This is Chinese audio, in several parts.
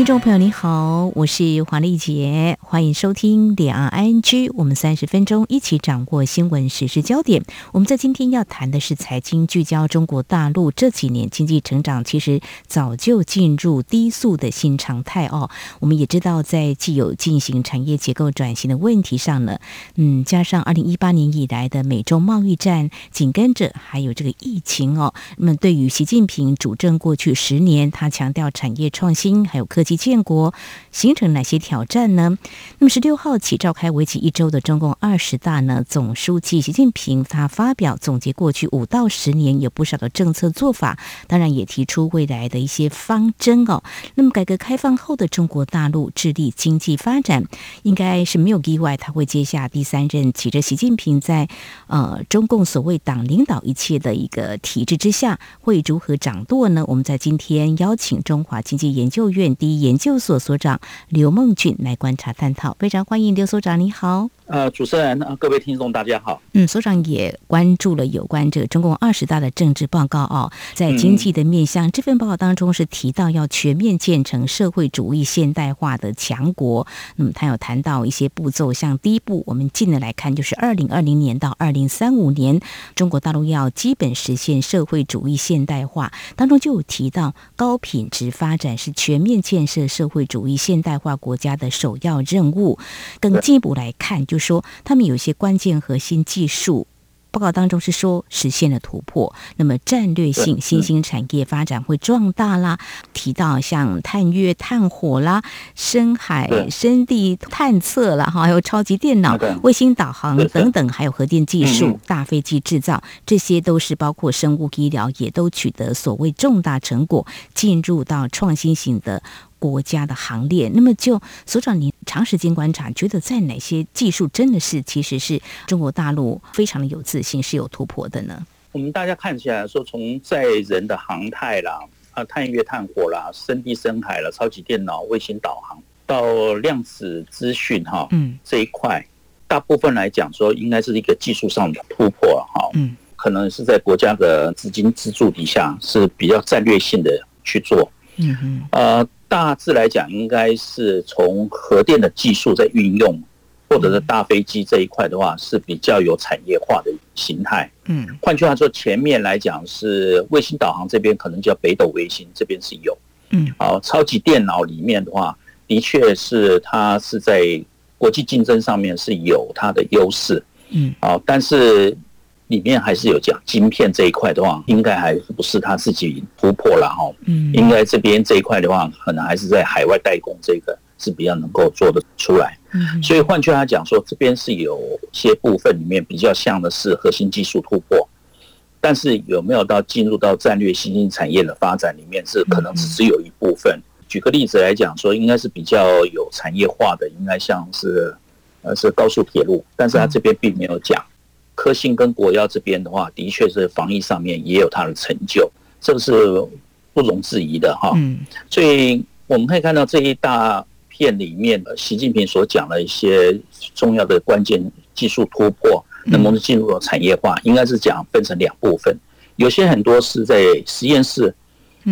听众朋友，你好，我是黄丽杰，欢迎收听两岸 ING。我们三十分钟一起掌握新闻时事焦点。我们在今天要谈的是财经聚焦中国大陆这几年经济成长，其实早就进入低速的新常态哦。我们也知道，在既有进行产业结构转型的问题上呢，嗯，加上二零一八年以来的美中贸易战，紧跟着还有这个疫情哦。那么，对于习近平主政过去十年，他强调产业创新，还有科技。及建国形成哪些挑战呢？那么十六号起召开为期一周的中共二十大呢？总书记习近平他发表总结过去五到十年有不少的政策做法，当然也提出未来的一些方针哦。那么改革开放后的中国大陆致力经济发展，应该是没有意外，他会接下第三任，骑着习近平在呃中共所谓党领导一切的一个体制之下，会如何掌舵呢？我们在今天邀请中华经济研究院第一研究所所长刘梦俊来观察探讨，非常欢迎刘所长，你好。呃，主持人，各位听众，大家好。嗯，所长也关注了有关这个中共二十大的政治报告哦，在经济的面向，这份报告当中是提到要全面建成社会主义现代化的强国。那么他有谈到一些步骤，像第一步，我们近的来看，就是二零二零年到二零三五年，中国大陆要基本实现社会主义现代化，当中就有提到高品质发展是全面建设社会主义现代化国家的首要任务。更进一步来看，就说他们有一些关键核心技术，报告当中是说实现了突破。那么战略性新兴产业发展会壮大啦，提到像探月探火啦、深海深地探测啦，哈，还有超级电脑、卫星导航等等，还有核电技术、大飞机制造，这些都是包括生物医疗，也都取得所谓重大成果，进入到创新型的。国家的行列，那么就所长，您长时间观察，觉得在哪些技术真的是其实是中国大陆非常的有自信，是有突破的呢？我们大家看起来说，从载人的航太啦，啊，探月探火啦，深地深海了，超级电脑、卫星导航，到量子资讯哈，嗯，这一块，大部分来讲说，应该是一个技术上的突破哈，嗯，可能是在国家的资金资助底下是比较战略性的去做，嗯哼，呃。大致来讲，应该是从核电的技术在运用，或者是大飞机这一块的话，是比较有产业化的形态。嗯，换句话说，前面来讲是卫星导航这边可能叫北斗卫星这边是有。嗯，好，超级电脑里面的话，的确是它是在国际竞争上面是有它的优势。嗯，好，但是。里面还是有讲晶片这一块的话，应该还不是他自己突破了哈。嗯，应该这边这一块的话，可能还是在海外代工这个是比较能够做得出来。嗯，所以换句话讲说，这边是有些部分里面比较像的是核心技术突破，但是有没有到进入到战略新兴产业的发展里面，是可能只是有一部分。举个例子来讲说，应该是比较有产业化的，应该像是呃是高速铁路，但是他这边并没有讲。科兴跟国药这边的话，的确是防疫上面也有它的成就，这个是不容置疑的哈。嗯，所以我们可以看到这一大片里面，习近平所讲的一些重要的关键技术突破，能不能进入到产业化，应该是讲分成两部分，有些很多是在实验室，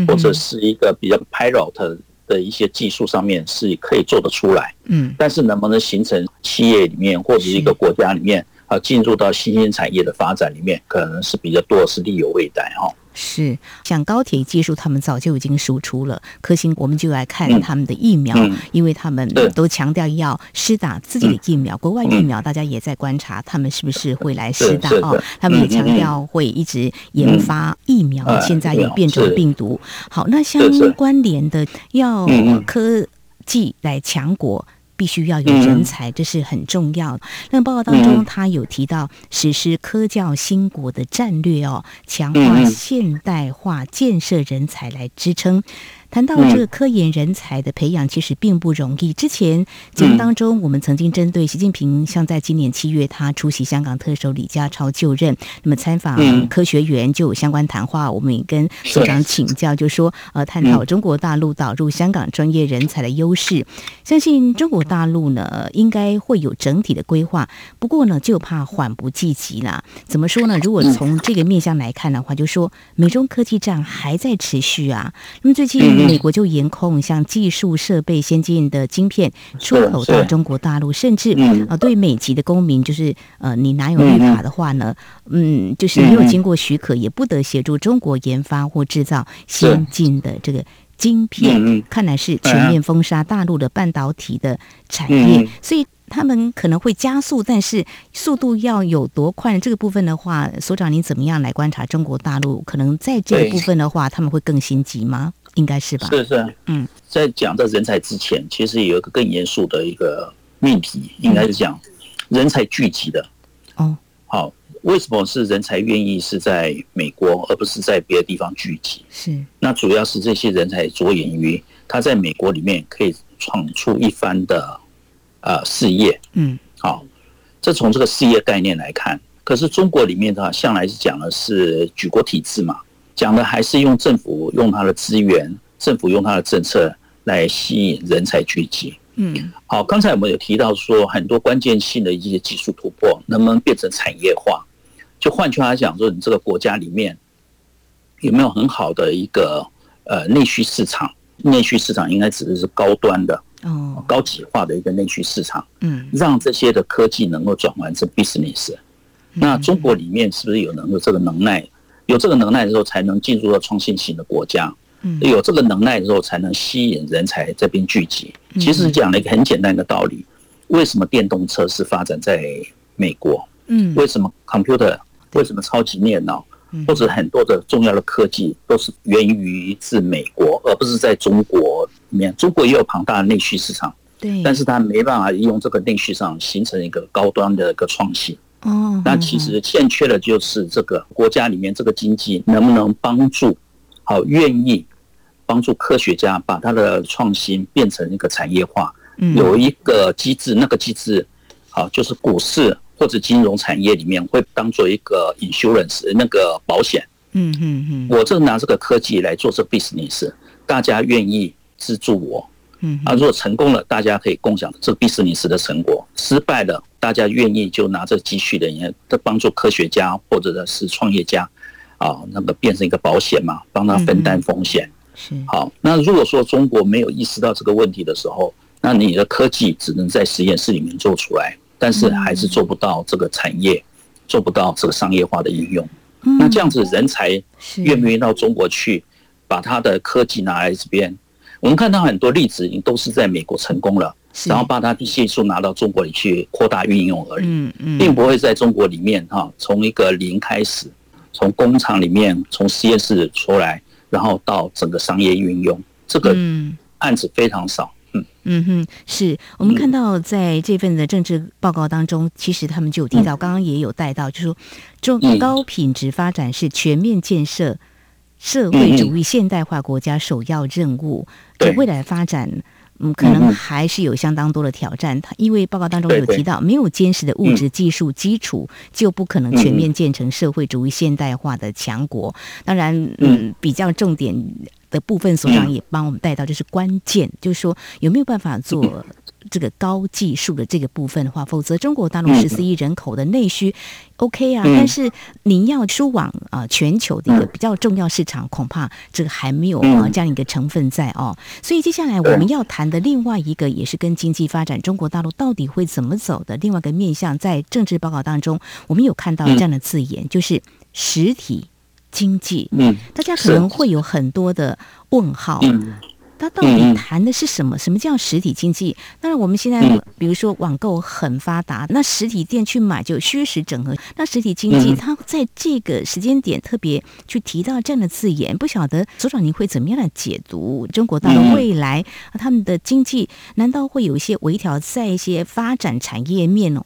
或者是一个比较 pilot 的一些技术上面是可以做得出来。嗯，但是能不能形成企业里面或者一个国家里面？啊，进入到新兴产业的发展里面，可能是比较多是力有未逮哈。是，像高铁技术，他们早就已经输出了。科兴，我们就来看他们的疫苗，嗯、因为他们都强调要施打自己的疫苗，嗯、国外疫苗大家也在观察，他们是不是会来施打哦？他们也强调会一直研发疫苗，嗯、现在有变种病毒。好，那相关联的要科技来强国。必须要有人才，这是很重要的。那报告当中，他有提到实施科教兴国的战略哦，强化现代化建设人才来支撑。谈到这个科研人才的培养，其实并不容易。之前节目当中，我们曾经针对习近平，像在今年七月他出席香港特首李家超就任，那么参访科学园就有相关谈话。我们也跟所长请教，就说呃，探讨中国大陆导入香港专业人才的优势。相信中国大陆呢，应该会有整体的规划。不过呢，就怕缓不济急啦。怎么说呢？如果从这个面向来看的话，就说美中科技战还在持续啊。那么最近。美国就严控像技术设备先进的晶片出口到中国大陆，甚至呃，对美籍的公民，就是呃，你拿有绿卡的话呢，嗯，就是没有经过许可，也不得协助中国研发或制造先进的这个晶片。看来是全面封杀大陆的半导体的产业，所以他们可能会加速，但是速度要有多快？这个部分的话，所长您怎么样来观察中国大陆？可能在这个部分的话，他们会更心急吗？应该是吧？是是，嗯，在讲这人才之前，其实有一个更严肃的一个命题，应该是讲人才聚集的。哦，好，为什么是人才愿意是在美国，而不是在别的地方聚集？是，那主要是这些人才着眼于他在美国里面可以闯出一番的呃事业。嗯，好，这从这个事业概念来看，可是中国里面的话，向来是讲的是举国体制嘛。讲的还是用政府用它的资源，政府用它的政策来吸引人才聚集。嗯，好，刚才我们有提到说，很多关键性的一些技术突破能不能变成产业化？就换句话讲，说你这个国家里面有没有很好的一个呃内需市场？内需市场应该指的是高端的哦，高级化的一个内需市场。嗯，让这些的科技能够转换成 business。那中国里面是不是有能够这个能耐？有这个能耐的时候，才能进入到创新型的国家。嗯，有这个能耐的时候，才能吸引人才这边聚集。其实讲了一个很简单的道理：为什么电动车是发展在美国？嗯，为什么 computer？为什么超级电脑？或者很多的重要的科技都是源于自美国，而不是在中国里面？中国也有庞大的内需市场，对，但是它没办法用这个内需市场形成一个高端的一个创新。哦，那其实欠缺的就是这个国家里面这个经济能不能帮助，好愿意帮助科学家把他的创新变成一个产业化，有一个机制，那个机制好就是股市或者金融产业里面会当做一个 insurance 那个保险，嗯嗯嗯，我正拿这个科技来做这 business，大家愿意资助我。嗯，啊，如果成功了，大家可以共享这个 business 的成果；失败了，大家愿意就拿这积蓄的人，都帮助科学家或者是创业家，啊，那么变成一个保险嘛，帮他分担风险。是好。那如果说中国没有意识到这个问题的时候，那你的科技只能在实验室里面做出来，但是还是做不到这个产业，做不到这个商业化的应用。那这样子人才愿不愿意到中国去，把他的科技拿来这边？我们看到很多例子，都是在美国成功了，然后把它的技术拿到中国里去扩大运用而已，并不会在中国里面哈，从一个零开始，从工厂里面从实验室出来，然后到整个商业运用，这个案子非常少。嗯。嗯哼，是。我们看到在这份的政治报告当中，其实他们就有提到，刚刚也有带到，就是说中高品质发展是全面建设。社会主义现代化国家首要任务，这未来发展，嗯，可能还是有相当多的挑战。它因为报告当中有提到，没有坚实的物质技术基础，就不可能全面建成社会主义现代化的强国。当然，嗯，比较重点的部分，所长也帮我们带到，就是关键，就是说有没有办法做。这个高技术的这个部分的话，否则中国大陆十四亿人口的内需，OK 啊，但是您要输往啊全球的一个比较重要市场，恐怕这个还没有啊这样一个成分在哦。所以接下来我们要谈的另外一个，也是跟经济发展，中国大陆到底会怎么走的另外一个面向，在政治报告当中，我们有看到这样的字眼，就是实体经济。嗯，大家可能会有很多的问号。它到底谈的是什么？什么叫实体经济？当然，我们现在比如说网购很发达，那实体店去买就虚实整合。那实体经济，它在这个时间点特别去提到这样的字眼，不晓得所长您会怎么样来解读？中国大陆未来他们的经济难道会有一些微调，在一些发展产业面哦，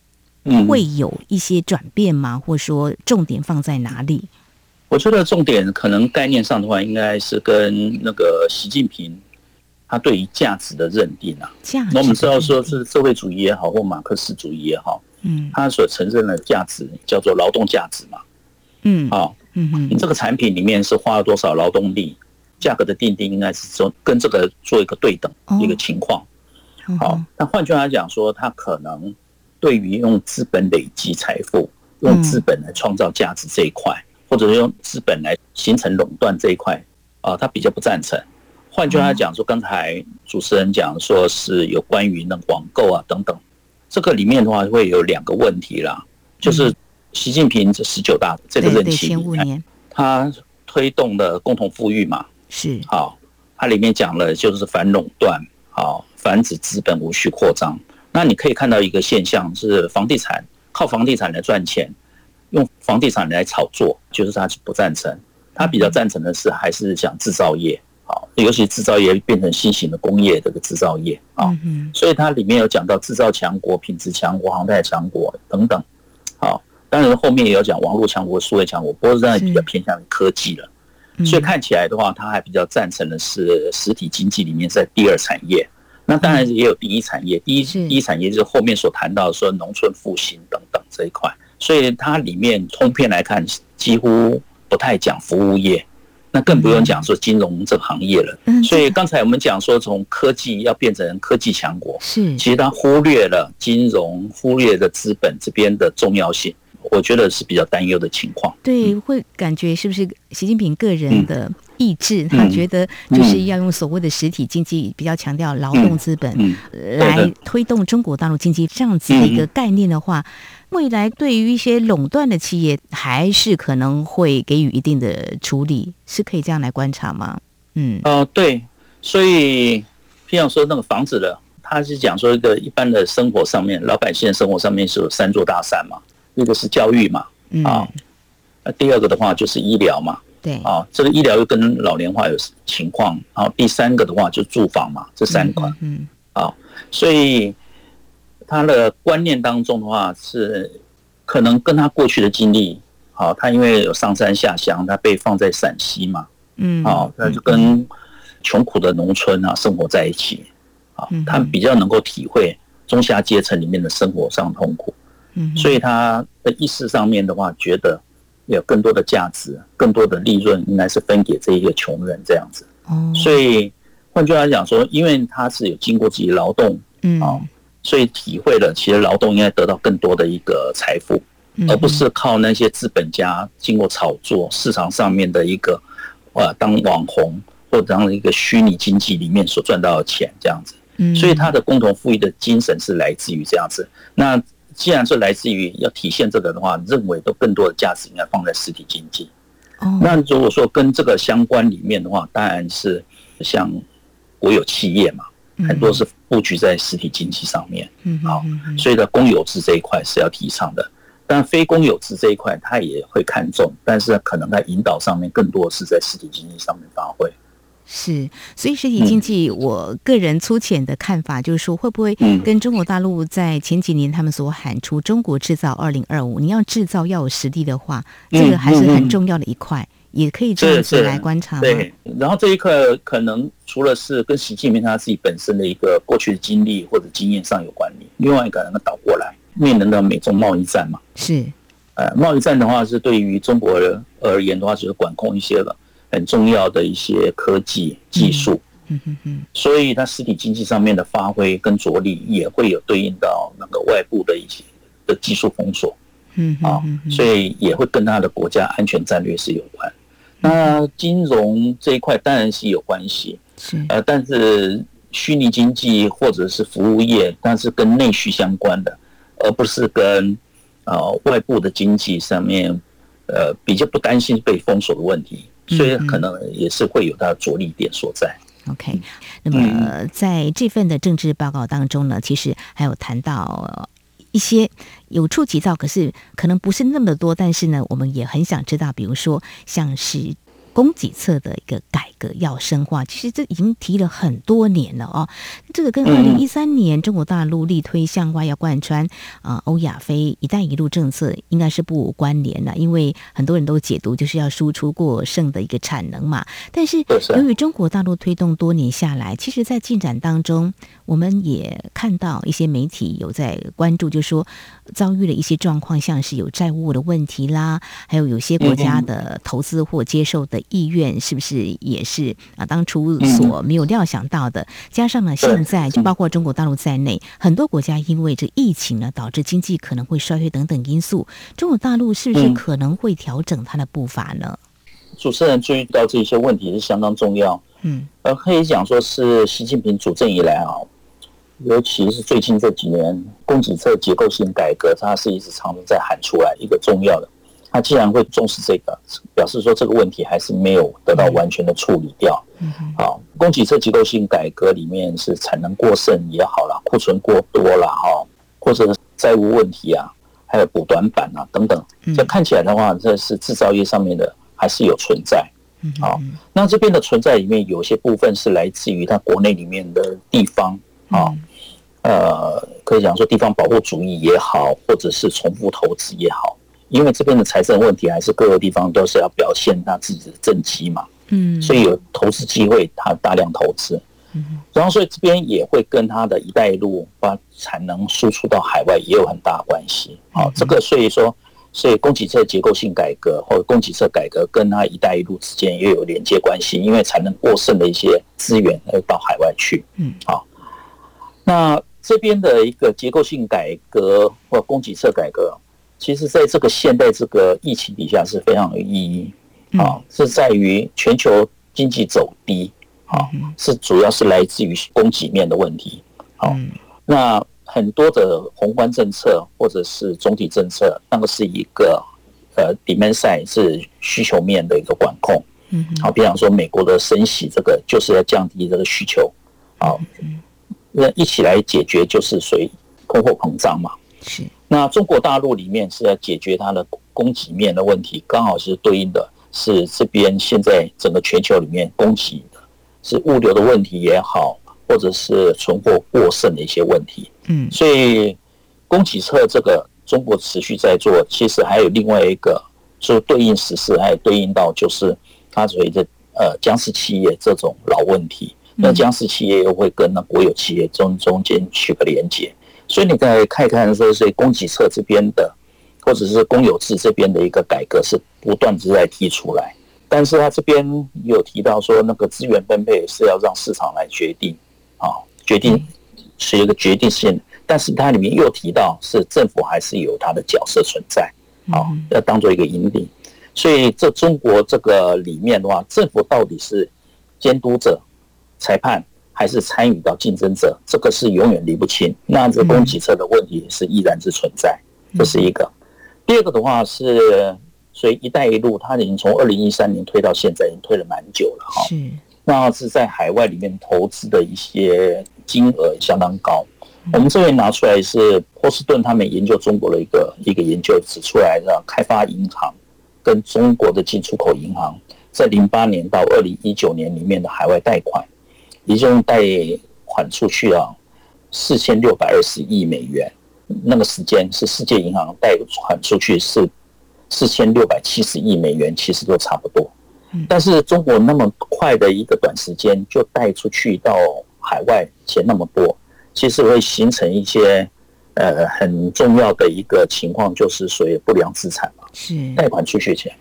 会有一些转变吗？或者说重点放在哪里？我觉得重点可能概念上的话，应该是跟那个习近平他对于价值的认定啊。价值。那我们知道说是社会主义也好，或马克思主义也好，嗯，他所承认的价值叫做劳动价值嘛。嗯，好，嗯嗯，你这个产品里面是花了多少劳动力，价格的定定应该是说跟这个做一个对等一个情况。好，那换句话来讲说，他可能对于用资本累积财富、用资本来创造价值这一块，或者是用资本来形成垄断这一块，啊，他比较不赞成。换句话来讲说，刚才主持人讲说是有关于那网购啊等等，这个里面的话会有两个问题啦，就是习近平这十九大这个任期他推动的共同富裕嘛，是好，它里面讲了就是反垄断，好。防止资本无序扩张，那你可以看到一个现象是房地产靠房地产来赚钱，用房地产来炒作，就是他不赞成。他比较赞成的是还是讲制造业，好，尤其制造业变成新型的工业这个制造业啊，所以它里面有讲到制造强国、品质强国、航太强国等等，好，当然后面也有讲网络强国、数位强国，不过现在比较偏向于科技了，所以看起来的话，他还比较赞成的是实体经济里面在第二产业。那当然也有第一产业，第一第一产业就是后面所谈到的说农村复兴等等这一块，所以它里面通篇来看几乎不太讲服务业，那更不用讲说金融这个行业了。嗯所以刚才我们讲说从科技要变成科技强国，是其实它忽略了金融，忽略了资本这边的重要性。我觉得是比较担忧的情况。对，会感觉是不是习近平个人的意志？他觉得就是要用所谓的实体经济，比较强调劳动资本来推动中国大陆经济这样子的一个概念的话，未来对于一些垄断的企业，还是可能会给予一定的处理，是可以这样来观察吗？嗯，哦，对，所以譬如说那个房子的，他是讲说一个一般的生活上面，老百姓的生活上面是有三座大山嘛。一个是教育嘛，啊，那第二个的话就是医疗嘛，对，啊，这个医疗又跟老年化有情况，然后第三个的话就住房嘛，这三块，嗯，啊，所以他的观念当中的话是可能跟他过去的经历，好，他因为有上山下乡，他被放在陕西嘛，嗯，啊，他就跟穷苦的农村啊生活在一起，啊，他比较能够体会中下阶层里面的生活上痛苦。嗯，所以他的意识上面的话，觉得有更多的价值，更多的利润应该是分给这一个穷人这样子。哦，所以换句话来讲说，因为他是有经过自己劳动，嗯。啊，所以体会了其实劳动应该得到更多的一个财富，而不是靠那些资本家经过炒作市场上面的一个呃当网红或者当一个虚拟经济里面所赚到的钱这样子。嗯，所以他的共同富裕的精神是来自于这样子。那既然是来自于要体现这个的话，认为都更多的价值应该放在实体经济。哦，那如果说跟这个相关里面的话，当然是像国有企业嘛，很多是布局在实体经济上面。嗯，好，所以呢，公有制这一块是要提倡的，但非公有制这一块他也会看重，但是可能在引导上面更多是在实体经济上面发挥。是，所以实体经济，我个人粗浅的看法就是说，会不会跟中国大陆在前几年他们所喊出“中国制造二零二五”，你要制造要有实力的话，这个还是很重要的一块，也可以这样子来观察。对，然后这一块可能除了是跟习近平他自己本身的一个过去的经历或者经验上有关联，另外一个能够倒过来面临的美中贸易战嘛。是，呃，贸易战的话是对于中国人而言的话，就是管控一些了。很重要的一些科技技术，嗯嗯嗯，所以它实体经济上面的发挥跟着力也会有对应到那个外部的一些的技术封锁，嗯啊，所以也会跟它的国家安全战略是有关。那金融这一块当然是有关系，是呃，但是虚拟经济或者是服务业，它是跟内需相关的，而不是跟呃外部的经济上面，呃比较不担心被封锁的问题。所以可能也是会有它的着力点所在。OK，那么在这份的政治报告当中呢，其实还有谈到一些有触及到，可是可能不是那么多。但是呢，我们也很想知道，比如说像是供给侧的一个改革要深化，其实这已经提了很多年了哦。这个跟二零一三年中国大陆力推向外要贯穿啊欧亚非“一带一路”政策，应该是不无关联的。因为很多人都解读就是要输出过剩的一个产能嘛。但是由于中国大陆推动多年下来，其实，在进展当中，我们也看到一些媒体有在关注，就说遭遇了一些状况，像是有债务的问题啦，还有有些国家的投资或接受的。意愿是不是也是啊？当初所没有料想到的，加上呢，现在就包括中国大陆在内，很多国家因为这疫情呢，导致经济可能会衰退等等因素，中国大陆是不是可能会调整它的步伐呢？主持人注意到这些问题是相当重要，嗯，呃可以讲说是习近平主政以来啊，尤其是最近这几年，供给侧结构性改革，它是一直常常在喊出来一个重要的。他既然会重视这个，表示说这个问题还是没有得到完全的处理掉。好，供给侧结构性改革里面是产能过剩也好啦，库存过多啦哈，或者债务问题啊，还有补短板啊等等。这看起来的话，这是制造业上面的还是有存在。好，那这边的存在里面有些部分是来自于它国内里面的地方啊，呃，可以讲说地方保护主义也好，或者是重复投资也好。因为这边的财政问题，还是各个地方都是要表现他自己的政绩嘛，嗯，所以有投资机会，他大量投资，嗯，然后所以这边也会跟他的一带一路把产能输出到海外也有很大的关系，好，这个所以说，所以供给侧结构性改革或者供给侧改革跟他一带一路之间也有连接关系，因为产能过剩的一些资源要到海外去，嗯，好，那这边的一个结构性改革或供给侧改革。其实，在这个现代这个疫情底下是非常有意义啊，是在于全球经济走低啊，是主要是来自于供给面的问题。好，那很多的宏观政策或者是总体政策，那个是一个呃 demand side 是需求面的一个管控。嗯，好，比方说美国的升息，这个就是要降低这个需求。好，那一起来解决就是属于通货膨胀嘛。是。那中国大陆里面是要解决它的供给面的问题，刚好是对应的是这边现在整个全球里面供给是物流的问题也好，或者是存货过剩的一些问题。嗯，所以供给侧这个中国持续在做，其实还有另外一个就对应实事，还有对应到就是它所谓的呃僵尸企业这种老问题。那僵尸企业又会跟那国有企业中中间取个连接。所以你再看一看，说是供给侧这边的，或者是公有制这边的一个改革是不断的在提出来，但是他这边有提到说，那个资源分配是要让市场来决定，啊，决定是一个决定性，但是它里面又提到是政府还是有它的角色存在，啊，要当做一个引领。所以这中国这个里面的话，政府到底是监督者、裁判？还是参与到竞争者，这个是永远离不清。那这供给侧的问题是依然是存在，这是一个。第二个的话是，所以“一带一路”它已经从二零一三年推到现在，已经推了蛮久了哈。是。那是在海外里面投资的一些金额相当高。我们这边拿出来是波士顿他们研究中国的一个一个研究指出来的，开发银行跟中国的进出口银行在零八年到二零一九年里面的海外贷款。一共贷款出去啊，四千六百二十亿美元。那个时间是世界银行贷款出去是四千六百七十亿美元，其实都差不多。但是中国那么快的一个短时间就贷出去到海外钱那么多，其实会形成一些呃很重要的一个情况，就是所谓不良资产嘛。是贷款出去钱，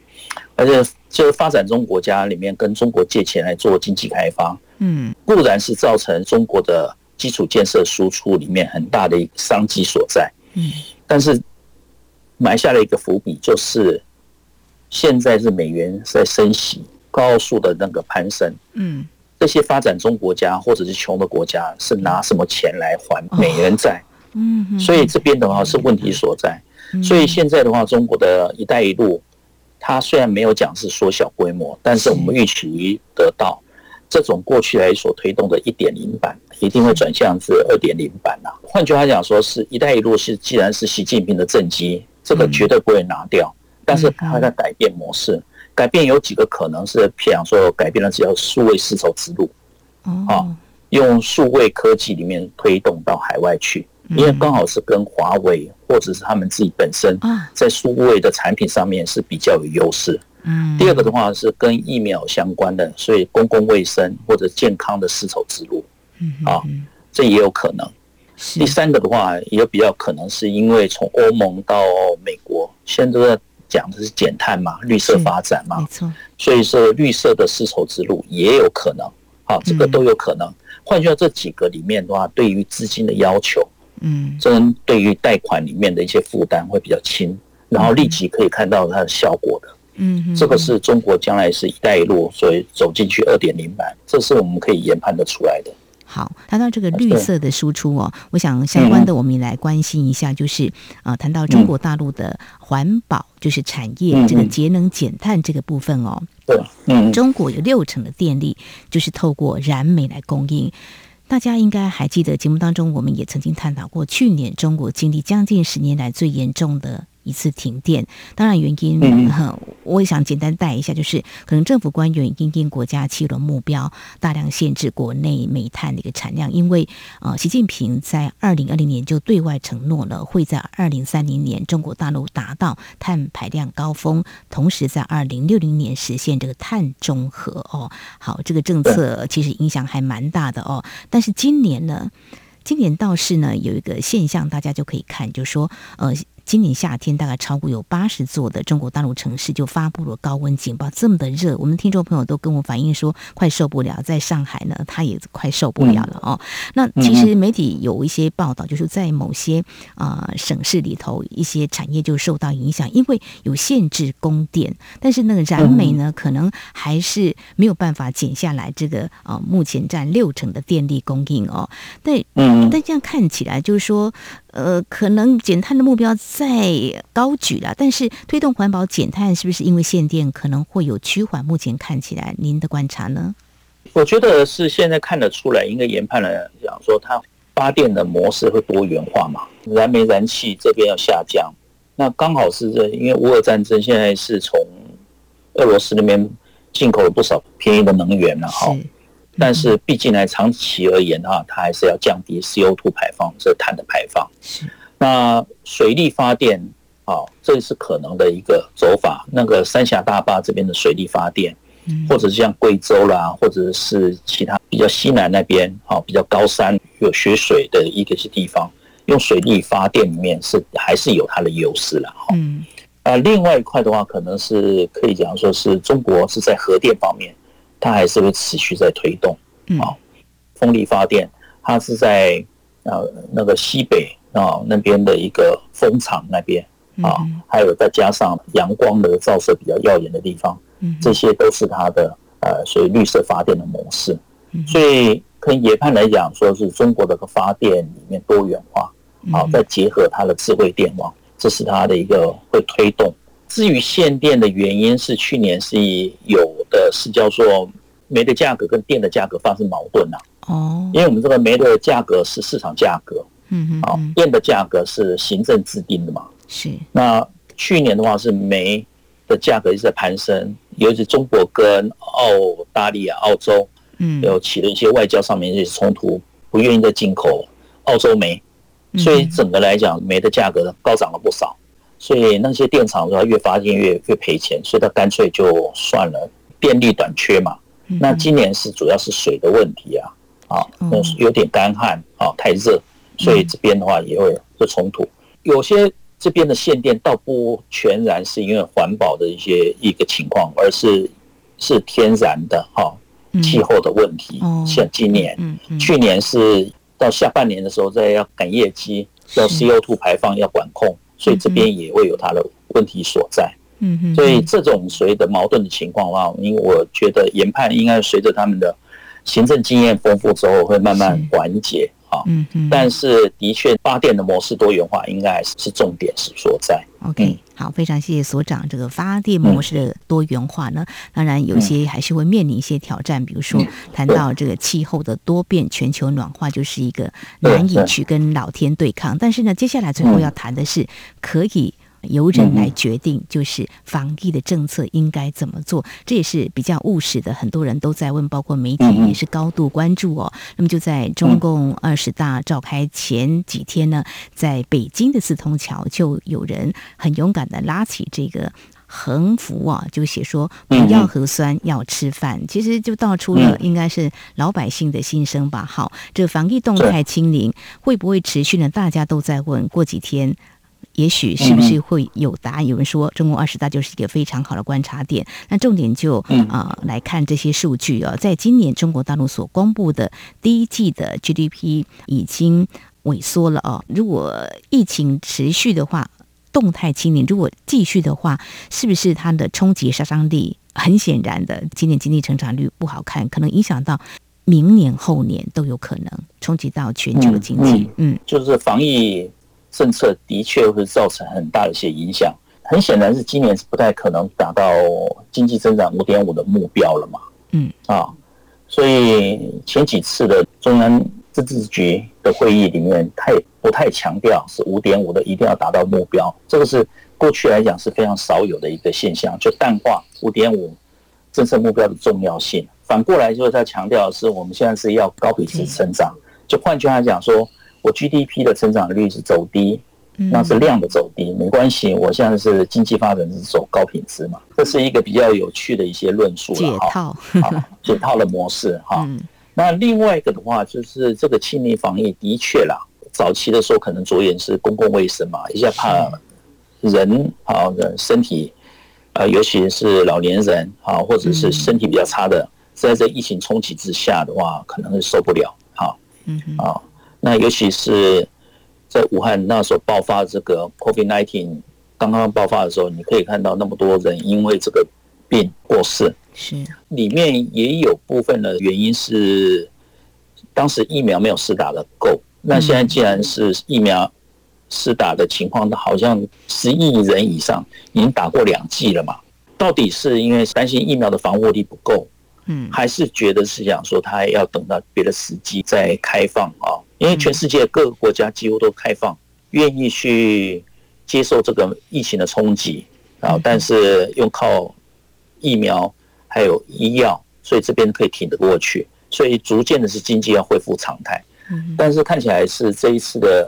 而且就是发展中国家里面跟中国借钱来做经济开发。嗯，固然是造成中国的基础建设输出里面很大的一个商机所在。嗯，但是埋下了一个伏笔，就是现在是美元在升息，高速的那个攀升。嗯，这些发展中国家或者是穷的国家是拿什么钱来还美元债？嗯，所以这边的话是问题所在。所以现在的话，中国的一带一路，它虽然没有讲是缩小规模，但是我们预期得到。这种过去来所推动的一点零版，一定会转向至二点零版呐。换句话讲，说是一带一路是既然是习近平的政绩，这个绝对不会拿掉。但是他在改变模式，改变有几个可能是，譬如说改变了叫数位丝绸之路，啊，用数位科技里面推动到海外去，因为刚好是跟华为或者是他们自己本身在数位的产品上面是比较有优势。嗯，第二个的话是跟疫苗相关的，所以公共卫生或者健康的丝绸之路，嗯啊，这也有可能。第三个的话也比较可能是因为从欧盟到美国，现在都在讲的是减碳嘛，绿色发展嘛，没错。所以说绿色的丝绸之路也有可能，啊，这个都有可能。换句话说，这几个里面的话，对于资金的要求，嗯，针对于贷款里面的一些负担会比较轻，然后立即可以看到它的效果的。嗯，这个是中国将来是一带一路，所以走进去二点零版，这是我们可以研判得出来的。好，谈到这个绿色的输出哦，我想相关的我们也来关心一下，就是啊，谈到中国大陆的环保，就是产业这个节能减碳这个部分哦。对，嗯，中国有六成的电力就是透过燃煤来供应。大家应该还记得节目当中，我们也曾经探讨过，去年中国经历将近十年来最严重的。一次停电，当然原因，嗯，我也想简单带一下，就是可能政府官员因应国家七轮目标，大量限制国内煤炭的一个产量，因为呃，习近平在二零二零年就对外承诺了，会在二零三零年中国大陆达到碳排量高峰，同时在二零六零年实现这个碳中和哦。好，这个政策其实影响还蛮大的哦。但是今年呢，今年倒是呢有一个现象，大家就可以看，就是说呃。今年夏天，大概超过有八十座的中国大陆城市就发布了高温警报。这么的热，我们听众朋友都跟我反映说快受不了。在上海呢，他也快受不了了哦。那其实媒体有一些报道，就是在某些啊、呃、省市里头，一些产业就受到影响，因为有限制供电。但是那个燃煤呢，可能还是没有办法减下来这个啊、呃，目前占六成的电力供应哦。但但这样看起来，就是说。呃，可能减碳的目标再高举了，但是推动环保减碳是不是因为限电可能会有趋缓？目前看起来，您的观察呢？我觉得是现在看得出来，应该研判了讲说，它发电的模式会多元化嘛，燃煤、燃气这边要下降，那刚好是这，因为乌俄战争现在是从俄罗斯那边进口了不少便宜的能源了哈。但是毕竟来长期而言的话，它还是要降低 CO2 排放，这碳的排放。是。那水力发电啊，这是可能的一个走法。那个三峡大坝这边的水力发电，或者是像贵州啦，或者是其他比较西南那边啊，比较高山有雪水的一个些地方，用水力发电里面是还是有它的优势了哈。嗯。啊，另外一块的话，可能是可以讲说是中国是在核电方面。它还是会持续在推动啊，风力发电，它是在呃那个西北啊那边的一个风场那边啊，还有再加上阳光的照射比较耀眼的地方，这些都是它的呃属于绿色发电的模式。所以可以研判来讲，说是中国的个发电里面多元化啊，再结合它的智慧电网，这是它的一个会推动。至于限电的原因，是去年是有的是叫做煤的价格跟电的价格发生矛盾了。哦，因为我们这个煤的价格是市场价格，嗯嗯，啊，电的价格是行政制定的嘛。是。那去年的话是煤的价格一直在攀升，尤其中国跟澳大利亚、澳洲，嗯，有起了一些外交上面一些冲突，不愿意再进口澳洲煤，所以整个来讲，煤的价格高涨了不少。所以那些电厂的话，越发电越越赔钱，所以他干脆就算了，电力短缺嘛。那今年是主要是水的问题啊，啊，有点干旱啊，太热，所以这边的话也会有冲突。有些这边的限电倒不全然是因为环保的一些一个情况，而是是天然的哈气候的问题。像今年，去年是到下半年的时候，在要赶业绩，要 CO2 排放要管控。所以这边也会有它的问题所在，嗯嗯，所以这种所谓的矛盾的情况的话，因为我觉得研判应该随着他们的行政经验丰富之后，会慢慢缓解。嗯嗯，但是的确发电的模式多元化应该是是重点是所在。OK，好，非常谢谢所长。这个发电模式的多元化呢，当然有些还是会面临一些挑战，比如说谈到这个气候的多变，全球暖化就是一个难以去跟老天对抗。但是呢，接下来最后要谈的是可以由人来决定，就是防疫的政策应该怎么做。这也是比较务实的，很多人都在问，包括媒体也是高度关注哦。那么就在中共二十大召开前几天呢，在北京的四通桥，就有人很勇敢的拉起这个。横幅啊，就写说不要核酸，要吃饭。其实就道出了应该是老百姓的心声吧。好，这防疫动态清零会不会持续呢？大家都在问。过几天，也许是不是会有答案？有人说，中共二十大就是一个非常好的观察点。那重点就啊、呃、来看这些数据啊，在今年中国大陆所公布的第一季的 GDP 已经萎缩了啊。如果疫情持续的话，动态清零如果继续的话，是不是它的冲击杀伤力很显然的？今年经济成长率不好看，可能影响到明年后年都有可能冲击到全球的经济。嗯，嗯，就是防疫政策的确会造成很大的一些影响。很显然是今年是不太可能达到经济增长五点五的目标了嘛。嗯啊，所以前几次的中央政治局的会议里面，他也不太强调是五点五的一定要达到目标，这个是过去来讲是非常少有的一个现象，就淡化五点五政策目标的重要性。反过来就是他强调的是我们现在是要高品质成长，就换句话讲说，我 GDP 的成长率是走低，那是量的走低，没关系，我现在是经济发展是走高品质嘛，这是一个比较有趣的一些论述了哈，解套的模式哈。那另外一个的话，就是这个清零防疫的确啦，早期的时候可能着眼是公共卫生嘛，一下怕人啊的身体，呃，尤其是老年人啊，或者是身体比较差的，在这疫情冲击之下的话，可能会受不了啊。嗯啊，那尤其是在武汉那时候爆发这个 COVID-19 刚刚爆发的时候，你可以看到那么多人因为这个病过世。是，里面也有部分的原因是，当时疫苗没有施打的够。那现在既然是疫苗施打的情况，好像十亿人以上已经打过两剂了嘛？到底是因为担心疫苗的防护力不够，嗯，还是觉得是想说他要等到别的时机再开放啊？因为全世界各个国家几乎都开放，愿意去接受这个疫情的冲击啊，但是用靠疫苗。还有医药，所以这边可以挺得过去，所以逐渐的是经济要恢复常态。但是看起来是这一次的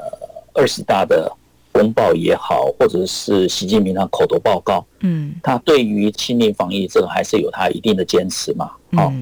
二十大的公报也好，或者是习近平他口头报告，嗯，他对于清零防疫这个还是有他一定的坚持嘛。好，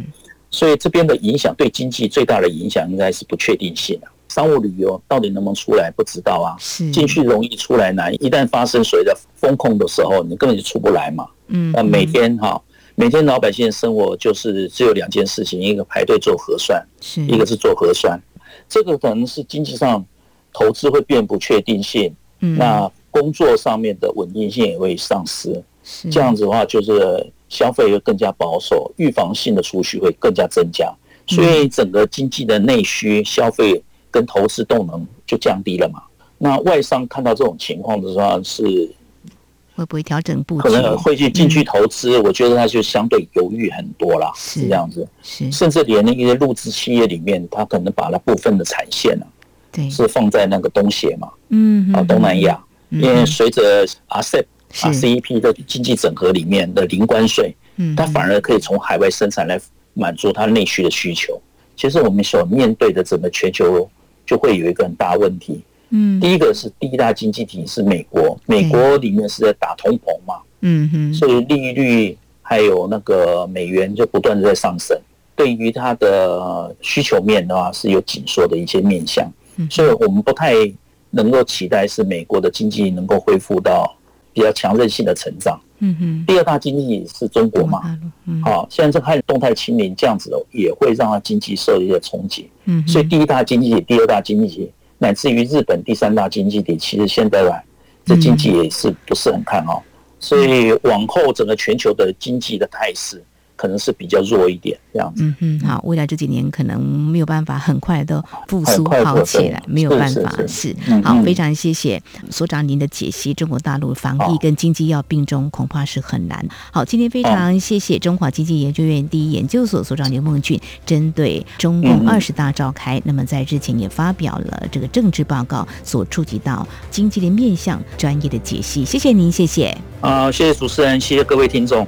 所以这边的影响对经济最大的影响应该是不确定性啊。商务旅游到底能不能出来不知道啊，进去容易出来难。一旦发生所谓的风控的时候，你根本就出不来嘛。嗯，那每天哈。每天老百姓的生活就是只有两件事情，一个排队做核酸，一个是做核酸。这个可能是经济上投资会变不确定性，嗯那工作上面的稳定性也会丧失。这样子的话，就是消费会更加保守，预防性的储蓄会更加增加，所以整个经济的内需、消费跟投资动能就降低了嘛。那外商看到这种情况的时候是。会不会调整布局？可能会去进去投资，嗯、我觉得他就相对犹豫很多啦，是这样子。是，甚至连那些入资企业里面，他可能把那部分的产线呢、啊，对，是放在那个东协嘛，嗯，啊，东南亚，嗯、因为随着 RCEP 啊 CEP 的经济整合里面的零关税，嗯，它反而可以从海外生产来满足它内需的需求。其实我们所面对的整个全球就会有一个很大问题。嗯，第一个是第一大经济体是美国，美国里面是在打通膨嘛，嗯哼，所以利率还有那个美元就不断的在上升，对于它的需求面的话是有紧缩的一些面向，所以我们不太能够期待是美国的经济能够恢复到比较强韧性的成长。嗯哼，第二大经济体是中国嘛，好，现在这开始动态清零这样子的也会让它经济受一些冲击。嗯，所以第一大经济体、第二大经济体。乃至于日本第三大经济体，其实现在来这经济也是不是很看好，所以往后整个全球的经济的态势，可能是比较弱一点这样子。嗯嗯，好，未来这几年可能没有办法很快的复苏好起来，没有办法是。好，非常谢谢所长您的解析。中国大陆防疫跟经济要并重，恐怕是很难。好，今天非常谢谢中华经济研究院第一研究所所长刘梦俊，针对中共二十大召开，那么在日前也发表了这个政治报告，所触及到经济的面向专业的解析。谢谢您，谢谢。啊，谢谢主持人，谢谢各位听众。